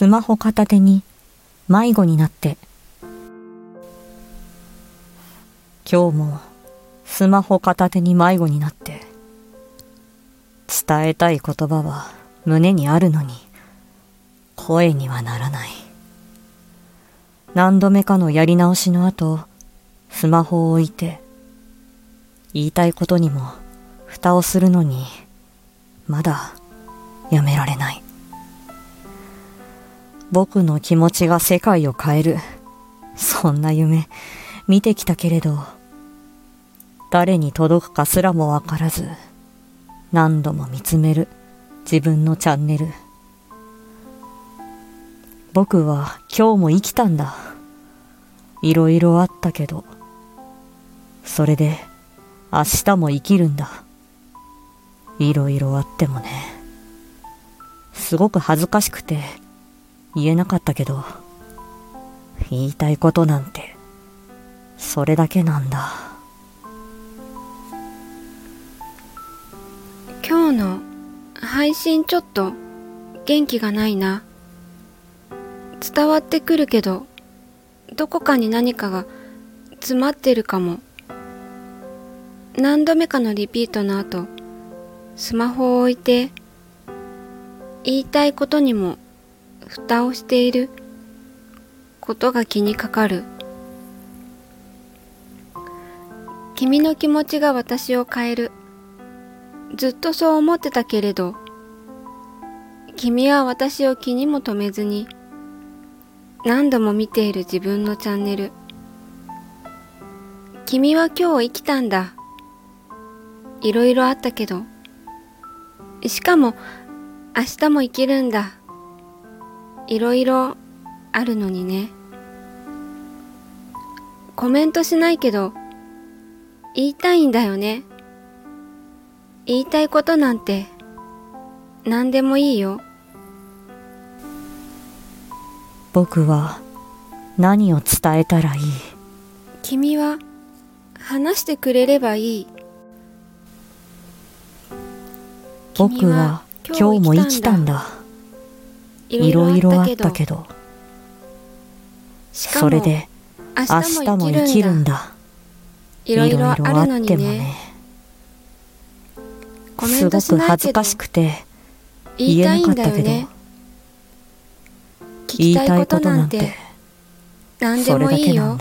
スマホ片手に迷子になって。今日もスマホ片手に迷子になって。伝えたい言葉は胸にあるのに。声にはならない。何度目かのやり直しの後スマホを置いて言いたいことにも蓋をするのにまだやめられない。僕の気持ちが世界を変える。そんな夢見てきたけれど誰に届くかすらもわからず何度も見つめる。自分のチャンネル。僕は今日も生きたんだ。いろいろあったけどそれで明日も生きるんだ。いろいろあってもね。すごく恥ずかしくて言えなかったけど言いたいことなんてそれだけなんだ。今日の配信ちょっと元気がないな。伝わってくるけどどこかに何かが詰まってるかも。何度目かのリピートの後スマホを置いて言いたいことにも蓋をしている。ことが気にかかる。君の気持ちが私を変える。ずっとそう思ってたけれど君は私を気にも留めずに何度も見ている自分のチャンネル。君は今日生きたんだ。いろいろあったけどしかも明日も生きるんだ。いろいろあるのにね。コメントしないけど言いたいんだよね。言いたいことなんて何でもいいよ。僕は何を伝えたらいい？君は話してくれればいい。僕は今日も生きたんだいろいろあったけど。それで明日も生きるんだ。いろいろあるのにね。すごく恥ずかしくて言えなかったけど。言いたいことなんて何でもいいよ